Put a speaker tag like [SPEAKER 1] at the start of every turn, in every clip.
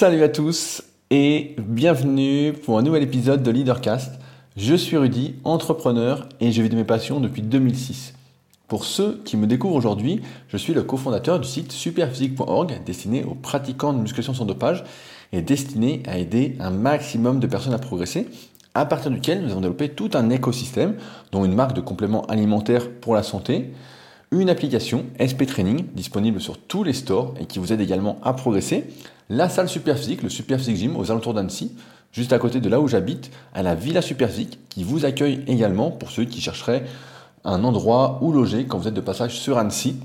[SPEAKER 1] Salut à tous et bienvenue pour un nouvel épisode de Leadercast. Je suis Rudy, entrepreneur et je vis de mes passions depuis 2006. Pour ceux qui me découvrent aujourd'hui, je suis le cofondateur du site superphysique.org destiné aux pratiquants de musculation sans dopage et destiné à aider un maximum de personnes à progresser, à partir duquel nous avons développé tout un écosystème, dont une marque de compléments alimentaires pour la santé, une application SP Training disponible sur tous les stores et qui vous aide également à progresser, la salle Superphysique, le Superphysique Gym aux alentours d'Annecy, juste à côté de là où j'habite, à la Villa Superphysique, qui vous accueille également pour ceux qui chercheraient un endroit où loger quand vous êtes de passage sur Annecy.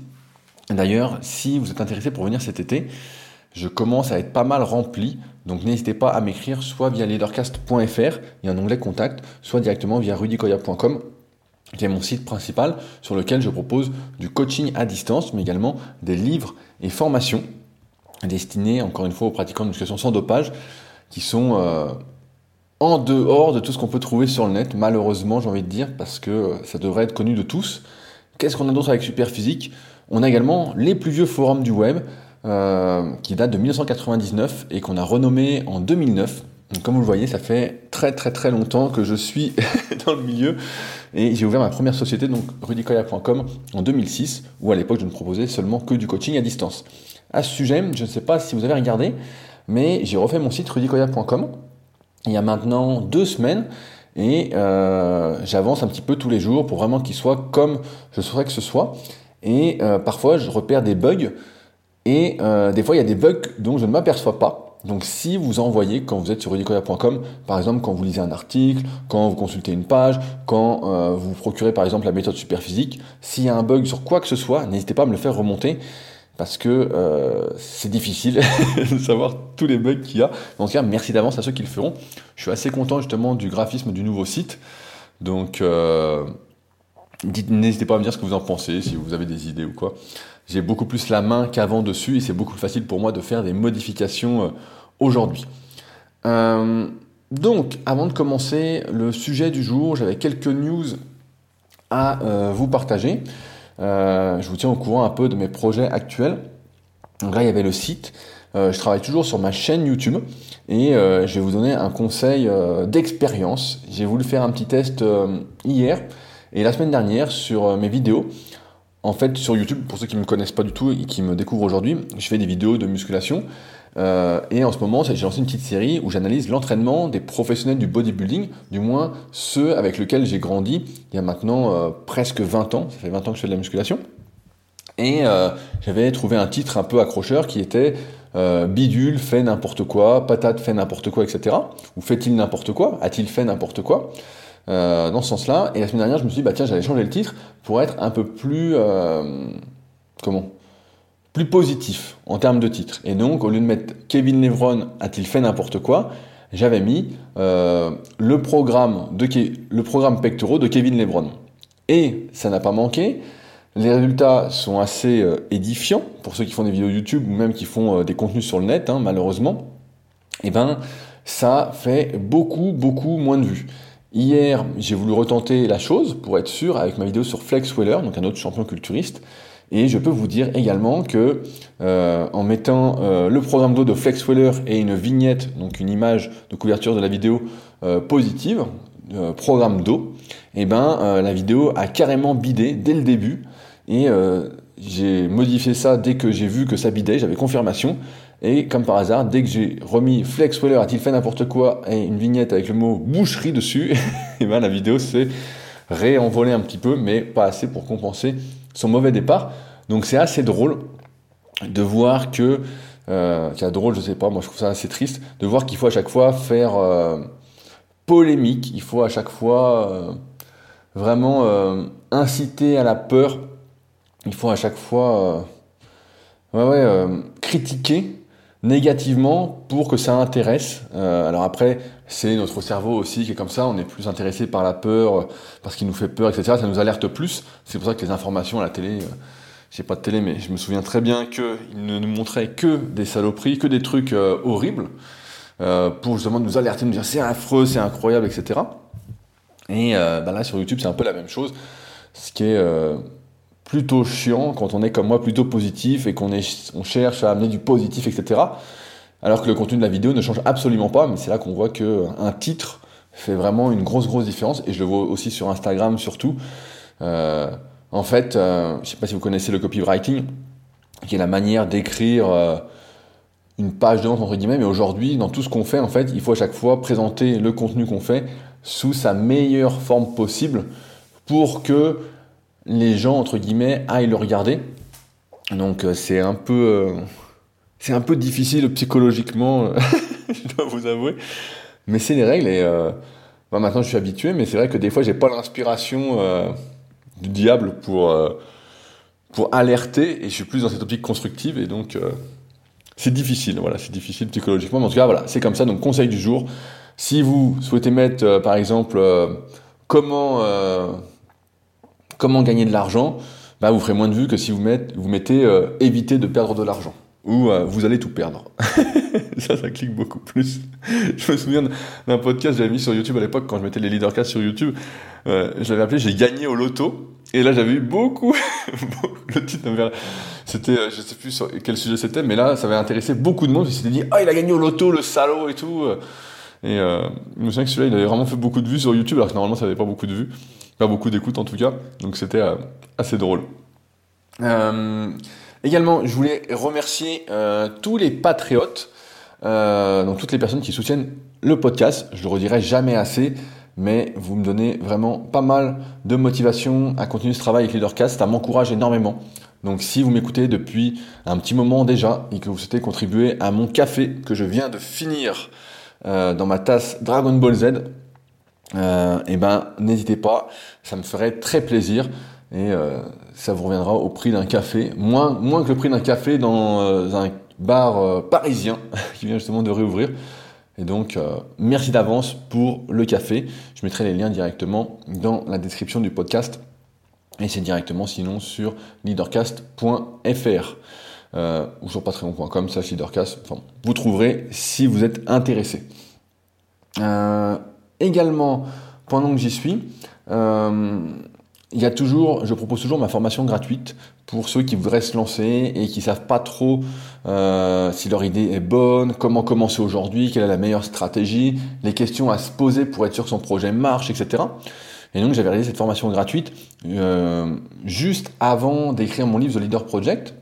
[SPEAKER 1] D'ailleurs, si vous êtes intéressé pour venir cet été, je commence à être pas mal rempli, donc n'hésitez pas à m'écrire soit via leadercast.fr, il y a un onglet contact, soit directement via rudicoya.com qui est mon site principal sur lequel je propose du coaching à distance, mais également des livres et formations destinés, encore une fois, aux pratiquants de musculation sans dopage, qui sont euh, en dehors de tout ce qu'on peut trouver sur le net, malheureusement, j'ai envie de dire, parce que ça devrait être connu de tous. Qu'est-ce qu'on a d'autre avec Superphysique? On a également les plus vieux forums du web, euh, qui datent de 1999 et qu'on a renommé en 2009. comme vous le voyez, ça fait très très très longtemps que je suis dans le milieu et j'ai ouvert ma première société, donc rudicoya.com, en 2006, où à l'époque je ne proposais seulement que du coaching à distance. À ce sujet, je ne sais pas si vous avez regardé, mais j'ai refait mon site rudicoya.com il y a maintenant deux semaines et euh, j'avance un petit peu tous les jours pour vraiment qu'il soit comme je souhaiterais que ce soit. Et euh, parfois, je repère des bugs et euh, des fois, il y a des bugs dont je ne m'aperçois pas. Donc si vous envoyez, quand vous êtes sur rudicoya.com, par exemple quand vous lisez un article, quand vous consultez une page, quand euh, vous procurez par exemple la méthode superphysique, s'il y a un bug sur quoi que ce soit, n'hésitez pas à me le faire remonter parce que euh, c'est difficile de savoir tous les bugs qu'il y a. En tout cas, merci d'avance à ceux qui le feront. Je suis assez content justement du graphisme du nouveau site. Donc euh, n'hésitez pas à me dire ce que vous en pensez, si vous avez des idées ou quoi j'ai beaucoup plus la main qu'avant dessus et c'est beaucoup plus facile pour moi de faire des modifications euh, aujourd'hui. Euh, donc, avant de commencer le sujet du jour, j'avais quelques news à euh, vous partager. je vous tiens au courant un peu de mes projets actuels. Donc là, il y avait le site. je travaille toujours sur ma chaîne YouTube et je vais vous donner un conseil d'expérience. J'ai voulu faire un petit test hier et la semaine dernière sur mes vidéos. En fait, sur YouTube, pour ceux qui ne me connaissent pas du tout et qui me découvrent aujourd'hui, je fais des vidéos de musculation. Euh, et en ce moment, j'ai lancé une petite série où j'analyse l'entraînement des professionnels du bodybuilding, du moins ceux avec lesquels j'ai grandi il y a maintenant euh, presque 20 ans. Ça fait 20 ans que je fais de la musculation. Et euh, j'avais trouvé un titre un peu accrocheur qui était Bidule fait n'importe quoi, Patate fait n'importe quoi, etc. Ou fait-il n'importe quoi? A-t-il fait n'importe quoi? Euh, dans ce sens-là. Et la semaine dernière, je me suis dit, bah tiens, j'allais changer le titre pour être un peu plus, euh, comment? Plus positif en termes de titre. Et donc, au lieu de mettre Kevin Levron a-t-il fait n'importe quoi, j'avais mis euh, le programme de le programme pectoraux de Kevin Lebron. Et ça n'a pas manqué. Les résultats sont assez édifiants pour ceux qui font des vidéos YouTube ou même qui font des contenus sur le net, hein, malheureusement. Et eh ben, ça fait beaucoup, beaucoup moins de vues. Hier, j'ai voulu retenter la chose pour être sûr avec ma vidéo sur Flex Weller, donc un autre champion culturiste. Et je peux vous dire également que euh, en mettant euh, le programme d'eau de Flex Weller et une vignette, donc une image de couverture de la vidéo euh, positive, programme d'eau, eh ben la vidéo a carrément bidé dès le début. Et j'ai modifié ça dès que j'ai vu que ça bidait, j'avais confirmation. Et comme par hasard, dès que j'ai remis Flex Weller a-t-il fait n'importe quoi et une vignette avec le mot boucherie dessus, et eh ben la vidéo s'est réenvolée un petit peu, mais pas assez pour compenser son mauvais départ. Donc c'est assez drôle de voir que, euh, c'est drôle, je sais pas, moi je trouve ça assez triste, de voir qu'il faut à chaque fois faire euh, polémique, il faut à chaque fois euh, vraiment euh, inciter à la peur, il faut à chaque fois critiquer négativement pour que ça intéresse. Euh, alors après, c'est notre cerveau aussi qui est comme ça, on est plus intéressé par la peur, euh, parce qu'il nous fait peur, etc. Ça nous alerte plus. C'est pour ça que les informations à la télé, euh, j'ai pas de télé, mais je me souviens très bien qu'ils ne nous montraient que des saloperies, que des trucs horribles, pour justement nous alerter, nous dire c'est affreux, c'est incroyable, etc. Et bah là sur YouTube, c'est un peu la même chose. Ce qui est plutôt chiant quand on est comme moi plutôt positif et qu'on on cherche à amener du positif, etc. alors que le contenu de la vidéo ne change absolument pas, mais c'est là qu'on voit qu'un titre fait vraiment une grosse grosse différence, et je le vois aussi sur Instagram surtout. Euh, en fait, euh, je sais pas si vous connaissez le copywriting, qui est la manière d'écrire euh, une page de vente entre guillemets, mais aujourd'hui, dans tout ce qu'on fait, en fait, il faut à chaque fois présenter le contenu qu'on fait sous sa meilleure forme possible pour que les gens entre guillemets aillent le regarder. Donc c'est un peu c'est un peu difficile psychologiquement, je dois vous avouer. Mais c'est les règles et euh, bah, maintenant je suis habitué, mais c'est vrai que des fois j'ai pas l'inspiration euh, du diable pour, euh, alerter et je suis plus dans cette optique constructive et donc c'est difficile, voilà, c'est difficile psychologiquement. En tout cas, c'est comme ça. Donc conseil du jour, si vous souhaitez mettre par exemple comment, comment gagner de l'argent, bah, vous ferez moins de vues que si vous, mettez, mettez éviter de perdre de l'argent ou euh, vous allez tout perdre. ça, ça clique beaucoup plus. je me souviens d'un podcast que j'avais mis sur YouTube à l'époque quand je mettais les leadercasts sur YouTube. Euh, je l'avais appelé J'ai gagné au loto. Et là, j'avais eu beaucoup. le titre, c'était, euh, je sais plus sur quel sujet c'était, mais là, ça avait intéressé beaucoup de monde. Ils s'étaient dit, ah, il a gagné au loto, le salaud et tout. Et euh, je me souviens que celui-là, il avait vraiment fait beaucoup de vues sur YouTube, alors que normalement, ça n'avait pas beaucoup de vues. Pas beaucoup d'écoute en tout cas. Donc c'était assez drôle. Euh, Également, je voulais remercier euh, tous les patriotes, euh, donc toutes les personnes qui soutiennent le podcast. Je le redirai jamais assez, mais vous me donnez vraiment pas mal de motivation à continuer ce travail avec Leadercast. Ça m'encourage énormément. Donc si vous m'écoutez depuis un petit moment déjà et que vous souhaitez contribuer à mon café que je viens de finir euh, dans ma tasse Dragon Ball Z, euh, eh ben n'hésitez pas, ça me ferait très plaisir et euh, ça vous reviendra au prix d'un café, moins, moins que le prix d'un café dans euh, un bar euh, parisien qui vient justement de réouvrir. Et donc, merci d'avance pour le café. Je mettrai les liens directement dans la description du podcast. Et c'est directement sinon sur leadercast.fr ou sur patreon.com slash leadercast. Enfin, vous trouverez si vous êtes intéressé. Également, pendant que j'y suis, il y a toujours, je propose toujours ma formation gratuite pour ceux qui voudraient se lancer et qui savent pas trop euh, si leur idée est bonne, comment commencer aujourd'hui, quelle est la meilleure stratégie, les questions à se poser pour être sûr que son projet marche, etc. Et donc j'avais réalisé cette formation gratuite euh, juste avant d'écrire mon livre The Leader Project.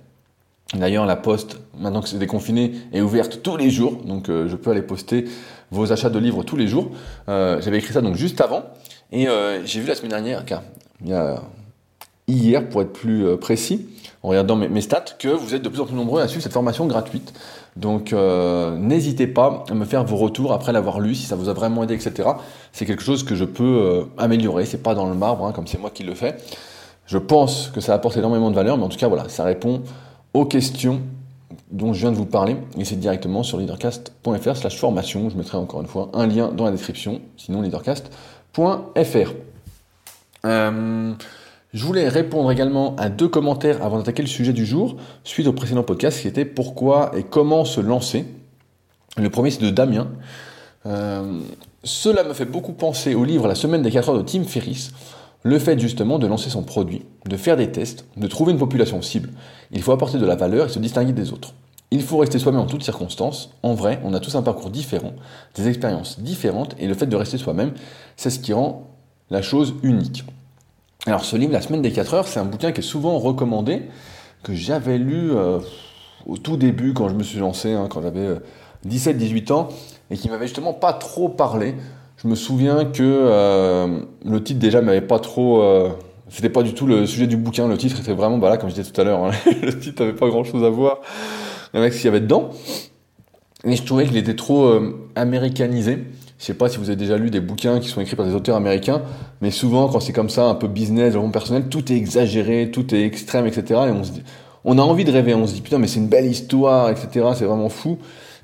[SPEAKER 1] D'ailleurs, la poste, maintenant que c'est déconfiné, est ouverte tous les jours, donc euh, je peux aller poster vos achats de livres tous les jours. Euh, j'avais écrit ça donc juste avant, et euh, j'ai vu la semaine dernière, car hier, pour être plus précis, en regardant mes, stats, que vous êtes de plus en plus nombreux à suivre cette formation gratuite. Donc n'hésitez pas à me faire vos retours après l'avoir lu, si ça vous a vraiment aidé, etc. C'est quelque chose que je peux améliorer, c'est pas dans le marbre, hein, comme c'est moi qui le fais. Je pense que ça apporte énormément de valeur, mais en tout cas voilà, ça répond aux questions dont je viens de vous parler, et c'est directement sur leadercast.fr slash formation, je mettrai encore une fois un lien dans la description, sinon leadercast.fr. Euh, je voulais répondre également à deux commentaires avant d'attaquer le sujet du jour, suite au précédent podcast qui était pourquoi et comment se lancer. Le premier c'est de Damien. Euh, cela me fait beaucoup penser au livre La semaine des 4 heures de Tim Ferriss. Le fait justement de lancer son produit, de faire des tests, de trouver une population cible. Il faut apporter de la valeur et se distinguer des autres. Il faut rester soi-même en toutes circonstances. En vrai, on a tous un parcours différent, des expériences différentes, et le fait de rester soi-même, c'est ce qui rend la chose unique. Alors ce livre, La semaine des 4 heures, c'est un bouquin qui est souvent recommandé, que j'avais lu euh, au tout début quand je me suis lancé, hein, quand j'avais 17-18 euh, ans, et qui m'avait justement pas trop parlé. Je me souviens que euh, le titre déjà m'avait pas trop... c'était pas du tout le sujet du bouquin, le titre était vraiment, voilà, comme je disais tout à l'heure, hein, le titre n'avait pas grand chose à voir avec ce qu'il y avait dedans. Et je trouvais qu'il était trop américanisé. Je sais pas si vous avez déjà lu des bouquins qui sont écrits par des auteurs américains, mais souvent quand c'est comme ça, un peu business, développement personnel, tout est exagéré, tout est extrême, etc. Et on se dit, on a envie de rêver, on se dit putain mais c'est une belle histoire, etc. C'est vraiment fou.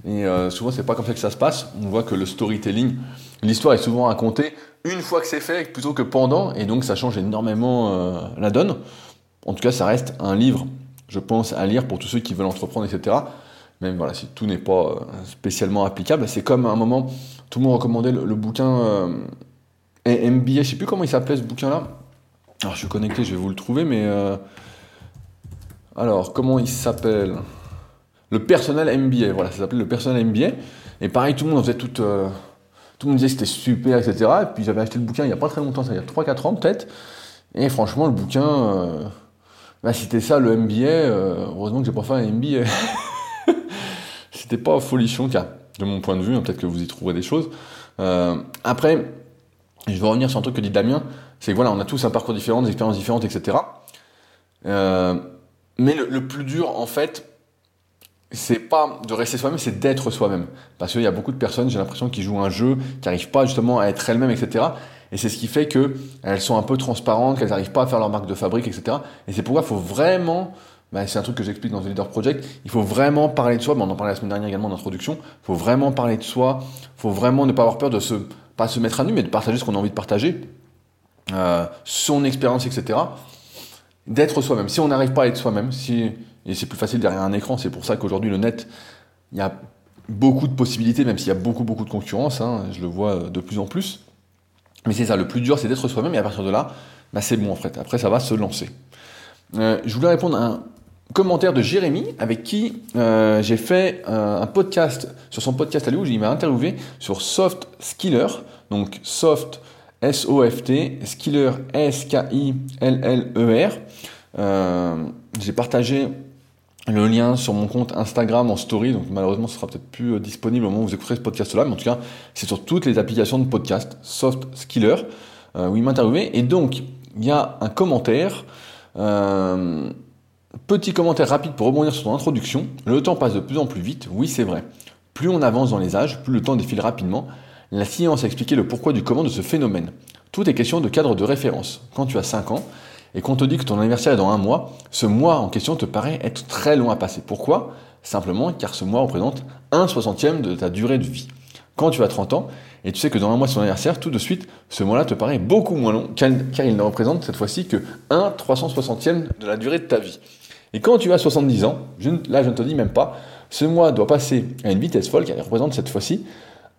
[SPEAKER 1] Et euh, souvent c'est pas comme ça que ça se passe. On voit que le storytelling, l'histoire est souvent racontée une fois que c'est fait plutôt que pendant, et donc ça change énormément euh, la donne. En tout cas, ça reste un livre, je pense, à lire pour tous ceux qui veulent entreprendre, etc même voilà, si tout n'est pas euh, spécialement applicable. C'est comme à un moment, tout le monde recommandait le, bouquin euh, MBA, je sais plus comment il s'appelait ce bouquin-là. Alors je suis connecté, je vais vous le trouver, mais alors comment il s'appelle? Le personnel MBA. Voilà, ça s'appelait le personnel MBA. Et pareil, tout le monde en faisait tout. Euh, tout le monde disait que c'était super, etc. Et puis j'avais acheté le bouquin il n'y a pas très longtemps, ça il y a 3-4 ans peut-être. Et franchement, le bouquin, euh, bah, c'était ça le MBA. Euh, heureusement que j'ai pas fait un MBA. c'était pas folichon, car, de mon point de vue, hein, peut-être que vous y trouverez des choses. après, je vais revenir sur un truc que dit Damien, c'est que voilà, on a tous un parcours différent, des expériences différentes, etc. mais le, plus dur, en fait, c'est pas de rester soi-même, c'est d'être soi-même. Parce qu'il y a beaucoup de personnes, j'ai l'impression, qui jouent un jeu, qui n'arrivent pas justement à être elles-mêmes, etc. Et c'est ce qui fait qu'elles sont un peu transparentes, qu'elles n'arrivent pas à faire leur marque de fabrique, etc. Et c'est pourquoi il faut vraiment, bah, c'est un truc que j'explique dans The Leader Project, il faut vraiment parler de soi, mais on en parlait la semaine dernière également en introduction, il faut vraiment parler de soi, il faut vraiment ne pas avoir peur de se, pas se mettre à nu, mais de partager ce qu'on a envie de partager, euh, son expérience, etc. D'être soi-même. Si on n'arrive pas à être soi-même, si et c'est plus facile derrière un écran. C'est pour ça qu'aujourd'hui, le net, il y a beaucoup de possibilités, même s'il y a beaucoup, beaucoup de concurrence. Hein, je le vois de plus en plus. Mais c'est ça, le plus dur, c'est d'être soi-même. Et à partir de là, bah, c'est bon, en fait. Après, ça va se lancer. Euh, je voulais répondre à un commentaire de Jérémy, avec qui euh, j'ai fait euh, un podcast, sur son podcast à lui, où il m'a interviewé sur Soft Skiller. Donc, Soft, S-O-F-T, Skiller, S-K-I-L-L-E-R. j'ai partagé le lien sur mon compte Instagram en story, donc malheureusement ce sera peut-être plus euh, disponible au moment où vous écouterez ce podcast-là, mais en tout cas c'est sur toutes les applications de podcast, Soft Skiller, euh, où il m'a interviewé, et donc il y a un commentaire, euh, petit commentaire rapide pour rebondir sur ton introduction, le temps passe de plus en plus vite, oui c'est vrai, plus on avance dans les âges, plus le temps défile rapidement, la science a expliqué le pourquoi du comment de ce phénomène. Tout est question de cadre de référence. Quand tu as 5 ans, et qu'on te dit que ton anniversaire est dans un mois, ce mois en question te paraît être très long à passer. Pourquoi? Simplement car ce mois représente un soixantième de ta durée de vie. Quand tu as 30 ans, et tu sais que dans un mois c'est ton anniversaire, tout de suite, ce mois-là te paraît beaucoup moins long, car il ne représente cette fois-ci que 1 360e de la durée de ta vie. Et quand tu as 70 ans, là je ne te dis même pas, ce mois doit passer à une vitesse folle, car il représente cette fois-ci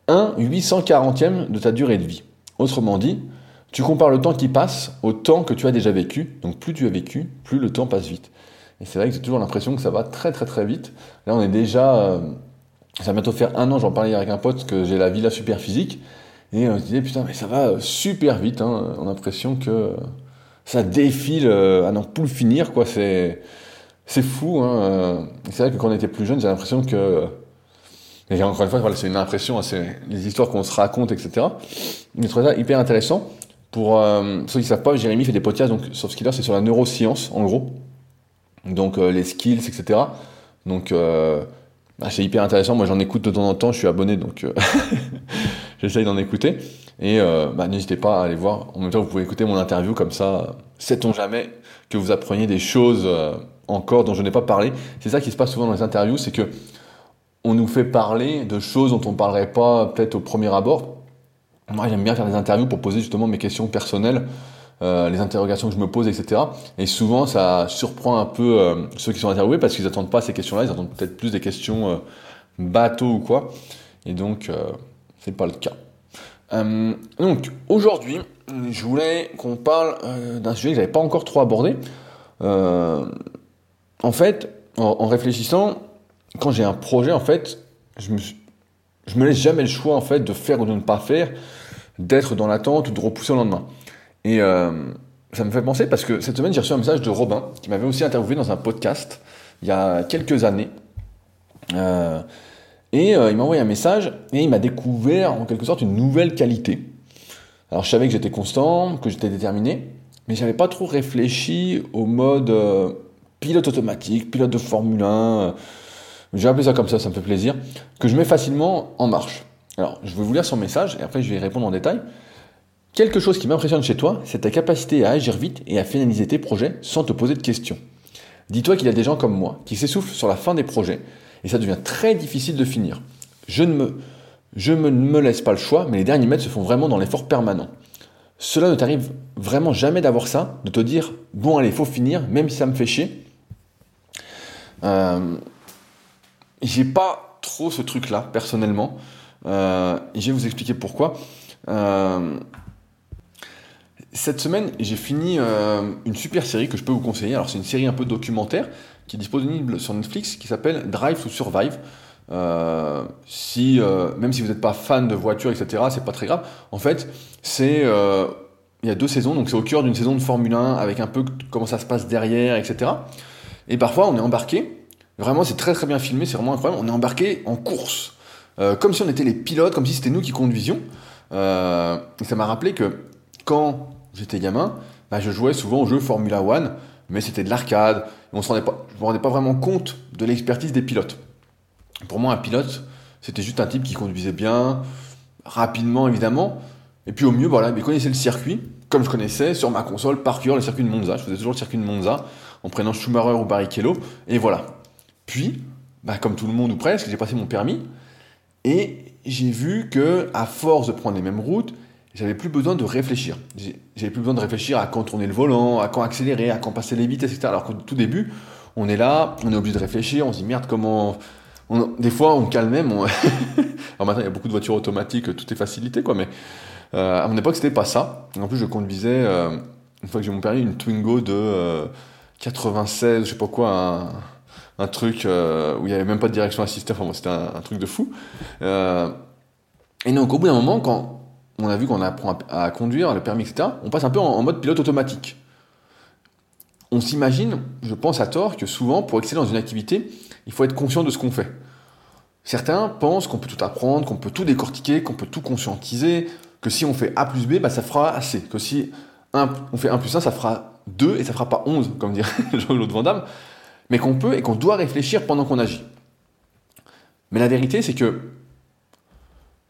[SPEAKER 1] 1 840e de ta durée de vie. Autrement dit, tu compares le temps qui passe au temps que tu as déjà vécu. Donc plus tu as vécu, plus le temps passe vite. Et c'est vrai que j'ai toujours l'impression que ça va très très très vite. Là on est déjà... Euh, ça va bientôt faire un an, j'en parlais avec un pote, que j'ai la villa super physique. Et on se disait, putain, mais ça va super vite. Hein. On a l'impression que ça défile euh, à n'en plus finir. quoi. C'est, c'est fou. Hein. C'est vrai que quand on était plus jeune, j'ai l'impression que et encore une fois, c'est une impression, hein, c'est les histoires qu'on se raconte, etc. Mais je trouve ça hyper intéressant. Pour euh, ceux qui ne savent pas, Jérémy fait des podcasts, donc Soft Skiller, c'est sur la neuroscience, en gros. Donc euh, les skills, etc. Donc euh, bah, c'est hyper intéressant. Moi, j'en écoute de temps en temps, je suis abonné, donc j'essaye d'en écouter. Et bah, n'hésitez pas à aller voir. En même temps, vous pouvez écouter mon interview, comme ça, sait-on jamais que vous appreniez des choses encore dont je n'ai pas parlé. C'est ça qui se passe souvent dans les interviews, c'est que on nous fait parler de choses dont on ne parlerait pas peut-être au premier abord moi, j'aime bien faire des interviews pour poser justement mes questions personnelles, euh, les interrogations que je me pose, etc. Et souvent, ça surprend un peu euh, ceux qui sont interviewés parce qu'ils n'attendent pas ces questions-là, ils attendent peut-être plus des questions euh, bateau ou quoi. Et donc, c'est pas le cas. donc, aujourd'hui, je voulais qu'on parle d'un sujet que j'avais pas encore trop abordé. en fait, en, en réfléchissant, quand j'ai un projet, en fait, je me, je me laisse jamais le choix en fait de faire ou de ne pas faire d'être dans l'attente ou de repousser au lendemain. Et euh, ça me fait penser parce que cette semaine, j'ai reçu un message de Robin qui m'avait aussi interviewé dans un podcast il y a quelques années. Euh, et euh, il m'a envoyé un message et il m'a découvert en quelque sorte une nouvelle qualité. Alors je savais que j'étais constant, que j'étais déterminé, mais j'avais pas trop réfléchi au mode pilote automatique, pilote de Formule 1. J'ai appelé ça comme ça, ça me fait plaisir, que je mets facilement en marche. Alors, je vais vous lire son message et après je vais y répondre en détail. Quelque chose qui m'impressionne chez toi, c'est ta capacité à agir vite et à finaliser tes projets sans te poser de questions. Dis-toi qu'il y a des gens comme moi qui s'essoufflent sur la fin des projets et ça devient très difficile de finir. Je ne me, laisse pas le choix, mais les derniers mètres se font vraiment dans l'effort permanent. Cela ne t'arrive vraiment jamais d'avoir ça, de te dire bon allez, faut finir, même si ça me fait chier. Euh, j'ai pas trop ce truc-là personnellement. Euh, je vais vous expliquer pourquoi. Euh, cette semaine, j'ai fini euh, une super série que je peux vous conseiller. Alors, c'est une série un peu documentaire qui est disponible sur Netflix qui s'appelle Drive to Survive. Si, même si vous n'êtes pas fan de voitures, etc., c'est pas très grave. En fait, c'est il y a deux saisons, donc c'est au cœur d'une saison de Formule 1 avec un peu comment ça se passe derrière, etc. Et parfois, on est embarqué. Vraiment, c'est très très bien filmé, c'est vraiment incroyable. On est embarqué en course, comme si on était les pilotes, comme si c'était nous qui conduisions. et ça m'a rappelé que quand j'étais gamin, bah, je jouais souvent au jeu Formula One, mais c'était de l'arcade. On se rendait pas, pas vraiment compte de l'expertise des pilotes. Pour moi, un pilote, c'était juste un type qui conduisait bien, rapidement évidemment, et puis au mieux, voilà, il connaissait le circuit, comme je connaissais sur ma console par cœur le circuit de Monza. Je faisais toujours le circuit de Monza en prenant Schumacher ou Barrichello, et voilà. Puis, bah, comme tout le monde ou presque, j'ai passé mon permis, et j'ai vu que à force de prendre les mêmes routes, j'avais plus besoin de réfléchir. J'avais plus besoin de réfléchir à quand tourner le volant, à quand accélérer, à quand passer les vitesses, etc. Alors qu'au tout début, on est là, on est obligé de réfléchir, on se dit merde, comment. des fois, on calme même. Alors maintenant, il y a beaucoup de voitures automatiques, tout est facilité, quoi. Mais euh, à mon époque, c'était pas ça. En plus, je conduisais, euh, une fois que j'ai mon permis, une Twingo de 96, euh, je sais pas quoi, truc où il n'y avait même pas de direction assistée. Enfin, c'était un, un, truc de fou. et donc, au bout d'un moment, quand on a vu qu'on apprend à, conduire, le permis, etc., on passe un peu en, mode pilote automatique. On s'imagine, je pense à tort, que souvent, pour exceller dans une activité, il faut être conscient de ce qu'on fait. Certains pensent qu'on peut tout apprendre, qu'on peut tout décortiquer, qu'on peut tout conscientiser, que si on fait A plus B, bah, ça fera assez. Que si on fait 1 plus 1, ça fera 2 et ça fera pas 11, comme dirait Jean-Claude Van. Mais qu'on peut et qu'on doit réfléchir pendant qu'on agit. Mais la vérité, c'est que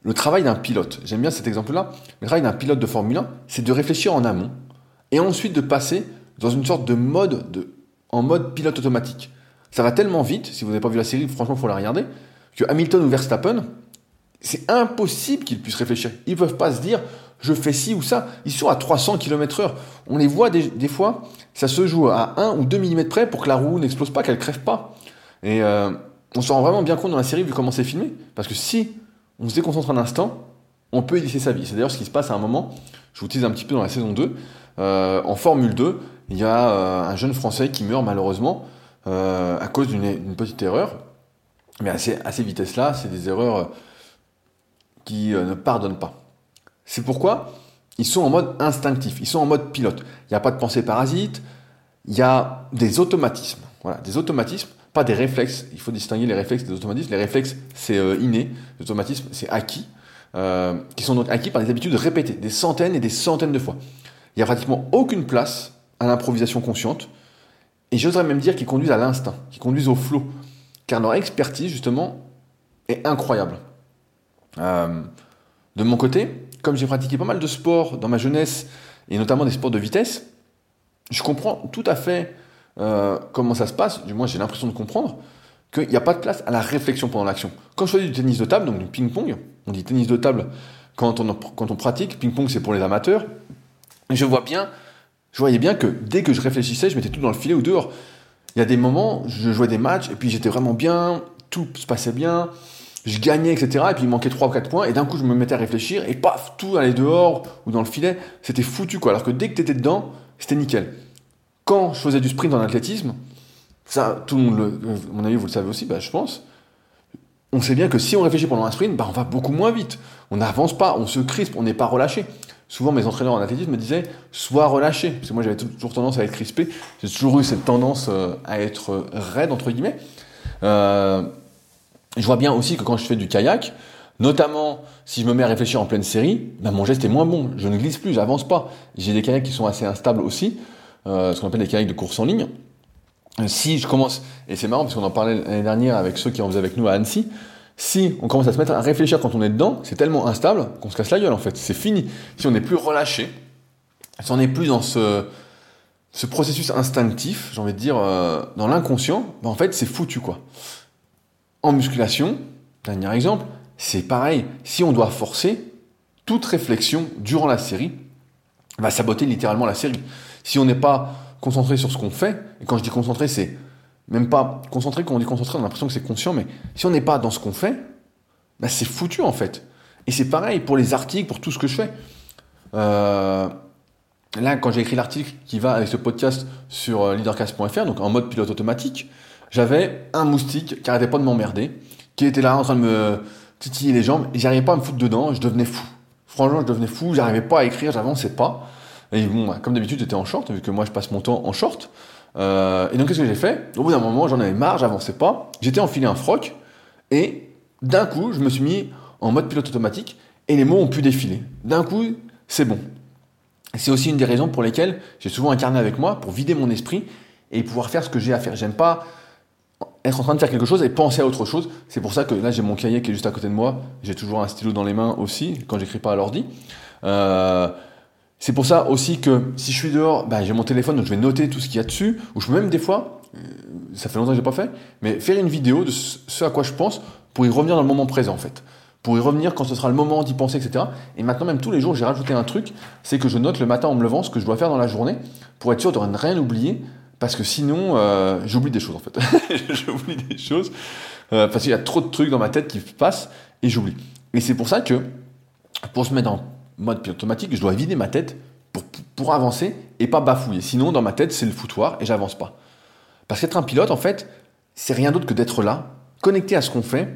[SPEAKER 1] le travail d'un pilote, j'aime bien cet exemple-là, le travail d'un pilote de Formule 1, c'est de réfléchir en amont et ensuite de passer dans une sorte de mode, de, en mode pilote automatique. Ça va tellement vite, si vous n'avez pas vu la série, franchement, il faut la regarder, que Hamilton ou Verstappen, c'est impossible qu'ils puissent réfléchir. Ils ne peuvent pas se dire, je fais ci ou ça. Ils sont à 300 km/h. On les voit des, fois, ça se joue à 1 ou 2 mm près pour que la roue n'explose pas, qu'elle crève pas. Et euh, on se rend vraiment bien compte dans la série vu comment c'est filmé. Parce que si on se déconcentre un instant, on peut laisser sa vie. C'est d'ailleurs ce qui se passe à un moment, je vous tease un petit peu dans la saison 2, euh, en Formule 2, il y a euh, un jeune Français qui meurt malheureusement à cause d'une petite erreur. Mais à ces, ces vitesses-là, c'est des erreurs qui ne pardonnent pas. C'est pourquoi ils sont en mode instinctif, ils sont en mode pilote. Il n'y a pas de pensée parasite, il y a des automatismes. Voilà, des automatismes pas des réflexes. Il faut distinguer les réflexes des automatismes. Les réflexes, c'est euh, inné. Les automatismes, c'est acquis. Euh, qui sont donc acquis par des habitudes répétées, des centaines et des centaines de fois. Il n'y a pratiquement aucune place à l'improvisation consciente. Et j'oserais même dire qu'ils conduisent à l'instinct, qu'ils conduisent au flot. Car leur expertise, justement, est incroyable. Euh, de mon côté, comme j'ai pratiqué pas mal de sports dans ma jeunesse, et notamment des sports de vitesse, je comprends tout à fait euh, comment ça se passe, du moins j'ai l'impression de comprendre, qu'il n'y a pas de place à la réflexion pendant l'action. Quand je fais du tennis de table, donc du ping-pong, on dit tennis de table quand on, quand on pratique, ping-pong c'est pour les amateurs, je je voyais bien que dès que je réfléchissais, je mettais tout dans le filet ou dehors. Il y a des moments, je jouais des matchs, et puis j'étais vraiment bien, tout se passait bien, je gagnais, etc. Et puis il manquait 3 ou 4 points, et d'un coup je me mettais à réfléchir, et paf, tout allait dehors ou dans le filet, c'était foutu quoi. Alors que dès que tu étais dedans, c'était nickel quand je faisais du sprint en athlétisme, ça, tout le monde, le, mon avis, vous le savez aussi, bah, je pense, on sait bien que si on réfléchit pendant un sprint, bah, on va beaucoup moins vite. On n'avance pas, on se crispe, on n'est pas relâché. Souvent, mes entraîneurs en athlétisme me disaient sois relâché. Parce que moi, j'avais toujours tendance à être crispé. J'ai toujours eu cette tendance euh, à être raide, entre guillemets. Euh, je vois bien aussi que quand je fais du kayak, notamment si je me mets à réfléchir en pleine série, bah, mon geste est moins bon. Je ne glisse plus, j'avance pas. J'ai des kayaks qui sont assez instables aussi. Euh, ce qu'on appelle des kayaks de course en ligne. Si je commence, et c'est marrant parce qu'on en parlait l'année dernière avec ceux qui en faisaient avec nous à Annecy, si on commence à se mettre à réfléchir quand on est dedans, c'est tellement instable qu'on se casse la gueule en fait. C'est fini. Si on n'est plus relâché, si on n'est plus dans ce, ce processus instinctif, j'ai envie de dire, euh, dans l'inconscient, ben, en fait c'est foutu quoi. En musculation, dernier exemple, c'est pareil. Si on doit forcer, toute réflexion durant la série va saboter littéralement la série. Si on n'est pas concentré sur ce qu'on fait, et quand je dis concentré, c'est même pas concentré, quand on dit concentré, on a l'impression que c'est conscient, mais si on n'est pas dans ce qu'on fait, bah c'est foutu en fait. Et c'est pareil pour les articles, pour tout ce que je fais. Euh, là, quand j'ai écrit l'article qui va avec ce podcast sur euh, leadercast.fr, donc en mode pilote automatique, j'avais un moustique qui arrêtait pas de m'emmerder, qui était là en train de me titiller les jambes, et j'arrivais pas à me foutre dedans, je devenais fou. Franchement, je devenais fou, j'arrivais pas à écrire, j'avançais pas. Et bon, bah, comme d'habitude, j'étais en short, vu que moi je passe mon temps en short. Euh, et donc qu'est-ce que j'ai fait? Au bout d'un moment, j'en avais marre, j'avançais pas. J'étais enfilé un froc, et d'un coup, je me suis mis en mode pilote automatique, et les mots ont pu défiler. D'un coup, c'est bon. C'est aussi une des raisons pour lesquelles j'ai souvent un carnet avec moi pour vider mon esprit et pouvoir faire ce que j'ai à faire. J'aime pas être en train de faire quelque chose et penser à autre chose. C'est pour ça que là j'ai mon cahier qui est juste à côté de moi. J'ai toujours un stylo dans les mains aussi quand j'écris pas à l'ordi. Euh, c'est pour ça aussi que si je suis dehors, bah, j'ai mon téléphone donc je vais noter tout ce qu'il y a dessus. Ou je peux même des fois, euh, ça fait longtemps que j'ai pas fait, mais faire une vidéo de ce à quoi je pense pour y revenir dans le moment présent en fait pour y revenir quand ce sera le moment d'y penser, etc. Et maintenant, même tous les jours, j'ai rajouté un truc, c'est que je note le matin en me levant ce que je dois faire dans la journée pour être sûr de rien oublier parce que sinon, euh, j'oublie des choses en fait. j'oublie des choses. Euh, parce qu'il y a trop de trucs dans ma tête qui passent et j'oublie. Et c'est pour ça que, pour se mettre en mode automatique, je dois vider ma tête pour, pour avancer et pas bafouiller. Sinon, dans ma tête, c'est le foutoir et j'avance pas. Parce qu'être un pilote, en fait, c'est rien d'autre que d'être là, connecté à ce qu'on fait,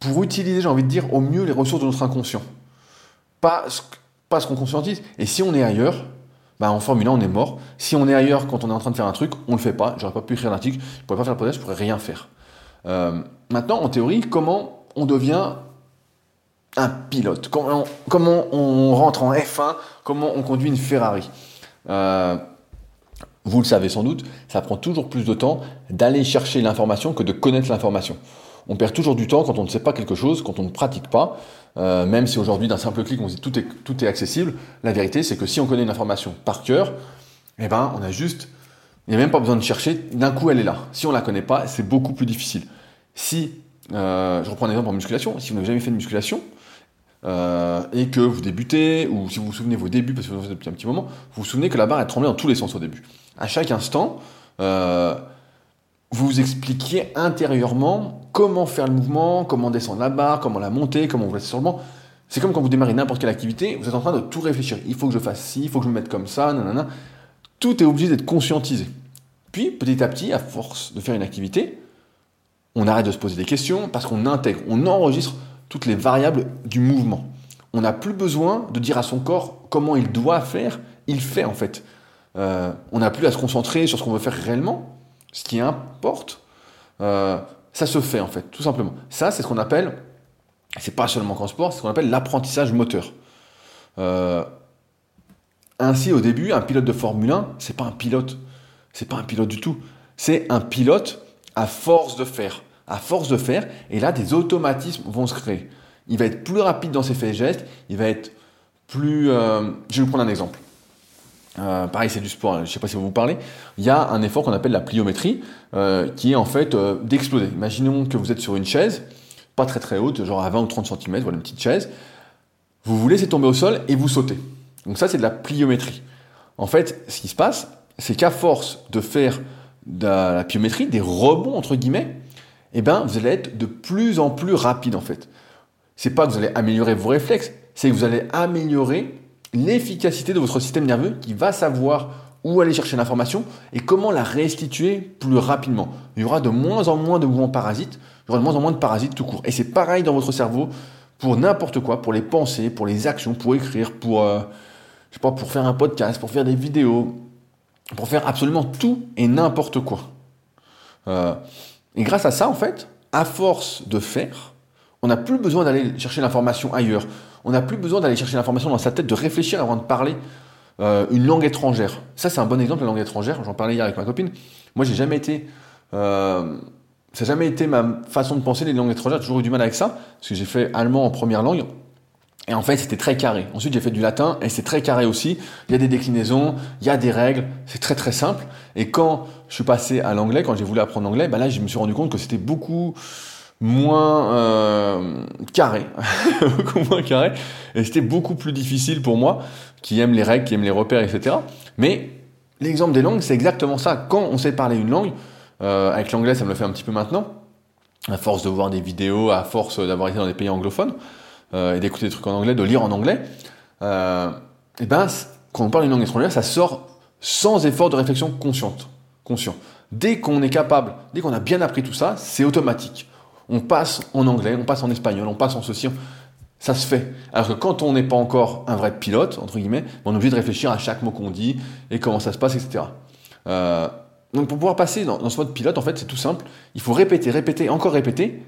[SPEAKER 1] pour utiliser, j'ai envie de dire, au mieux les ressources de notre inconscient. Pas ce qu'on conscientise. Et si on est ailleurs, bah, en Formule 1, on est mort. Si on est ailleurs quand on est en train de faire un truc, on le fait pas. J'aurais pas pu écrire l'article, je pourrais pas faire le podcast, je pourrais rien faire. Euh, maintenant, en théorie, comment on devient un pilote? Comment, comment on rentre en F1 Comment on conduit une Ferrari? Euh, Vous le savez sans doute, ça prend toujours plus de temps d'aller chercher l'information que de connaître l'information. On perd toujours du temps quand on ne sait pas quelque chose, quand on ne pratique pas. Euh, même si aujourd'hui, d'un simple clic, on se dit tout est, est accessible, la vérité, c'est que si on connaît une information par cœur, eh ben, on a juste, il n'y a même pas besoin de chercher, d'un coup, elle est là. Si on ne la connaît pas, c'est beaucoup plus difficile. Si, euh, je reprends un exemple en musculation, si vous n'avez jamais fait de musculation, euh, et que vous débutez, ou si vous vous souvenez vos débuts, parce que vous en faites depuis un petit moment, vous vous souvenez que la barre, elle tremblait dans tous les sens au début. À chaque instant, vous vous expliquiez intérieurement comment faire le mouvement, comment descendre la barre, comment la monter, comment vous placer sur le banc. C'est comme quand vous démarrez n'importe quelle activité, vous êtes en train de tout réfléchir. Il faut que je fasse ci, il faut que je me mette comme ça, nanana. Tout est obligé d'être conscientisé. Puis, petit à petit, à force de faire une activité, on arrête de se poser des questions parce qu'on intègre, on enregistre toutes les variables du mouvement. On n'a plus besoin de dire à son corps comment il doit faire, il fait en fait. Euh, on n'a plus à se concentrer sur ce qu'on veut faire réellement, ce qui importe, euh, ça se fait en fait, tout simplement. Ça, c'est ce qu'on appelle, c'est pas seulement qu'en sport, c'est ce qu'on appelle l'apprentissage moteur. Euh, ainsi, au début, un pilote de Formule 1, c'est pas un pilote, c'est pas un pilote du tout. C'est un pilote à force de faire, à force de faire, et là, des automatismes vont se créer. Il va être plus rapide dans ses faits et gestes, il va être plus. Euh, je vais vous prendre un exemple. Euh, pareil, c'est du sport, je ne sais pas si vous vous parlez. Il y a un effort qu'on appelle la pliométrie, euh, qui est en fait euh, d'exploser. Imaginons que vous êtes sur une chaise, pas très très haute, genre à 20 ou 30 cm, voilà une petite chaise. Vous vous laissez tomber au sol et vous sautez. Donc ça, c'est de la pliométrie. En fait, ce qui se passe, c'est qu'à force de faire de la pliométrie, des rebonds entre guillemets, eh ben, vous allez être de plus en plus rapide en fait. C'est pas que vous allez améliorer vos réflexes, c'est que vous allez améliorer l'efficacité de votre système nerveux qui va savoir où aller chercher l'information et comment la restituer plus rapidement. Il y aura de moins en moins de mouvements parasites, il y aura de moins en moins de parasites tout court. Et c'est pareil dans votre cerveau pour n'importe quoi, pour les pensées, pour les actions, pour écrire, pour, euh, je sais pas, pour faire un podcast, pour faire des vidéos, pour faire absolument tout et n'importe quoi. Euh, et grâce à ça, en fait, à force de faire, on n'a plus besoin d'aller chercher l'information ailleurs. On n'a plus besoin d'aller chercher l'information dans sa tête, de réfléchir avant de parler euh, une langue étrangère. Ça, c'est un bon exemple, la langue étrangère. J'en parlais hier avec ma copine. Moi, j'ai jamais été. Euh, ça n'a jamais été ma façon de penser les langues étrangères. J'ai toujours eu du mal avec ça, parce que j'ai fait allemand en première langue. Et en fait, c'était très carré. Ensuite, j'ai fait du latin, et c'est très carré aussi. Il y a des déclinaisons, il y a des règles, c'est très très simple. Et quand je suis passé à l'anglais, quand j'ai voulu apprendre l'anglais, bah là, je me suis rendu compte que c'était beaucoup moins euh, carré, beaucoup moins carré, et c'était beaucoup plus difficile pour moi, qui aime les règles, qui aime les repères, etc. Mais l'exemple des langues, c'est exactement ça. Quand on sait parler une langue, euh, avec l'anglais, ça me le fait un petit peu maintenant, à force de voir des vidéos, à force d'avoir été dans des pays anglophones, euh, et d'écouter des trucs en anglais, de lire en anglais, et ben, quand on parle une langue étrangère, ça sort sans effort de réflexion consciente, conscient. Dès qu'on est capable, dès qu'on a bien appris tout ça, c'est automatique. On passe en anglais, on passe en espagnol, on passe en ceci. Ça se fait. Alors que quand on n'est pas encore un vrai pilote, entre guillemets, on est obligé de réfléchir à chaque mot qu'on dit et comment ça se passe, etc. Euh, donc pour pouvoir passer dans, ce mode pilote, en fait, c'est tout simple. Il faut répéter, répéter, encore répéter,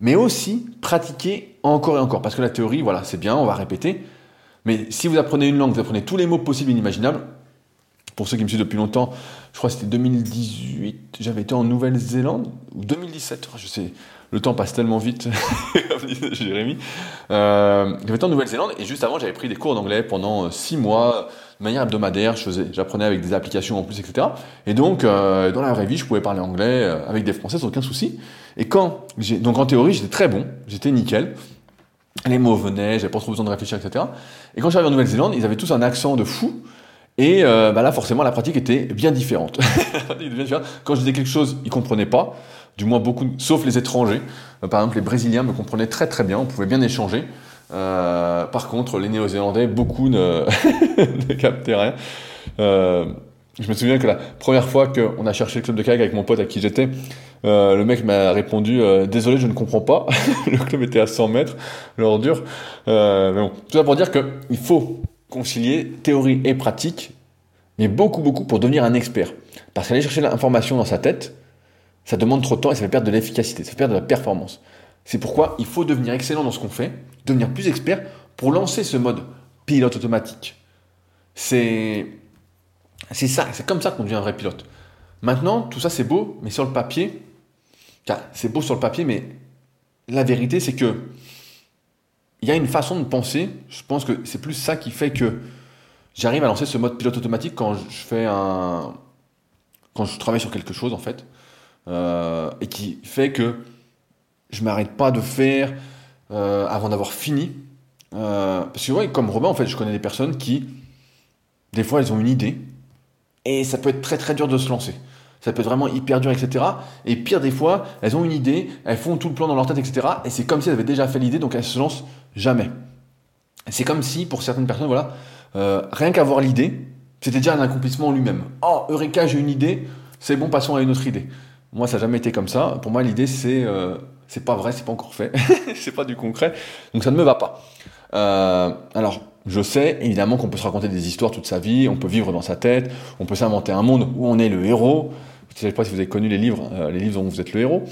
[SPEAKER 1] mais aussi pratiquer encore et encore. Parce que la théorie, voilà, c'est bien, on va répéter. Mais si vous apprenez une langue, vous apprenez tous les mots possibles et inimaginables, pour ceux qui me suivent depuis longtemps, je crois que c'était 2018, j'avais été en Nouvelle-Zélande, ou 2017, je sais, le temps passe tellement vite, Jérémy. Euh, j'avais été en Nouvelle-Zélande et juste avant, j'avais pris des cours d'anglais pendant 6 euh, mois, de manière hebdomadaire, j'apprenais avec des applications en plus, etc. Et donc, euh, dans la vraie vie, je pouvais parler anglais euh, avec des Français sans aucun souci. Et quand j'ai, donc en théorie, j'étais très bon, j'étais nickel. Les mots venaient, j'avais pas trop besoin de réfléchir, etc. Et quand j'arrivais en Nouvelle-Zélande, ils avaient tous un accent de fou. Et bah là, forcément, la pratique était bien différente. Quand je disais quelque chose, ils comprenaient pas. Du moins beaucoup, sauf les étrangers. Euh, par exemple, les Brésiliens me comprenaient très très bien. On pouvait bien échanger. Euh, par contre, les Néo-Zélandais, beaucoup ne, captaient rien. Euh, je me souviens que la première fois qu'on a cherché le club de kayak avec mon pote à qui j'étais, le mec m'a répondu Désolé, je ne comprends pas. le club était à 100 mètres, l'ordure. Mais bon, tout ça pour dire qu'il faut concilier théorie et pratique, mais beaucoup, beaucoup pour devenir un expert. Parce qu'aller chercher l'information dans sa tête, ça demande trop de temps et ça fait perdre de l'efficacité, ça fait perdre de la performance. C'est pourquoi il faut devenir excellent dans ce qu'on fait, devenir plus expert pour lancer ce mode pilote automatique. C'est c'est ça, c'est comme ça qu'on devient un vrai pilote. Maintenant, tout ça c'est beau, mais sur le papier, c'est beau sur le papier, mais la vérité c'est que il y a une façon de penser, je pense que c'est plus ça qui fait que j'arrive à lancer ce mode pilote automatique quand je fais un. quand je travaille sur quelque chose en fait. Euh, et qui fait que je m'arrête pas de faire euh, avant d'avoir fini. Euh, parce que, ouais, comme Robin, en fait, je connais des personnes qui, des fois, elles ont une idée et ça peut être très très dur de se lancer. Ça peut être vraiment hyper dur, etc. Et pire des fois, elles ont une idée, elles font tout le plan dans leur tête, etc. Et c'est comme si elles avaient déjà fait l'idée, donc elles se lancent jamais. C'est comme si, pour certaines personnes, voilà, rien qu'avoir l'idée, c'était déjà un accomplissement en lui-même. Oh, Eureka, j'ai une idée, c'est bon, passons à une autre idée. Moi, ça n'a jamais été comme ça. Pour moi, l'idée, c'est euh, c'est pas vrai, c'est pas encore fait, c'est pas du concret, donc ça ne me va pas. Euh, alors, je sais évidemment qu'on peut se raconter des histoires toute sa vie, on peut vivre dans sa tête, on peut s'inventer un monde où on est le héros. Je ne sais pas si vous avez connu les livres, euh, les livres dont vous êtes le héros.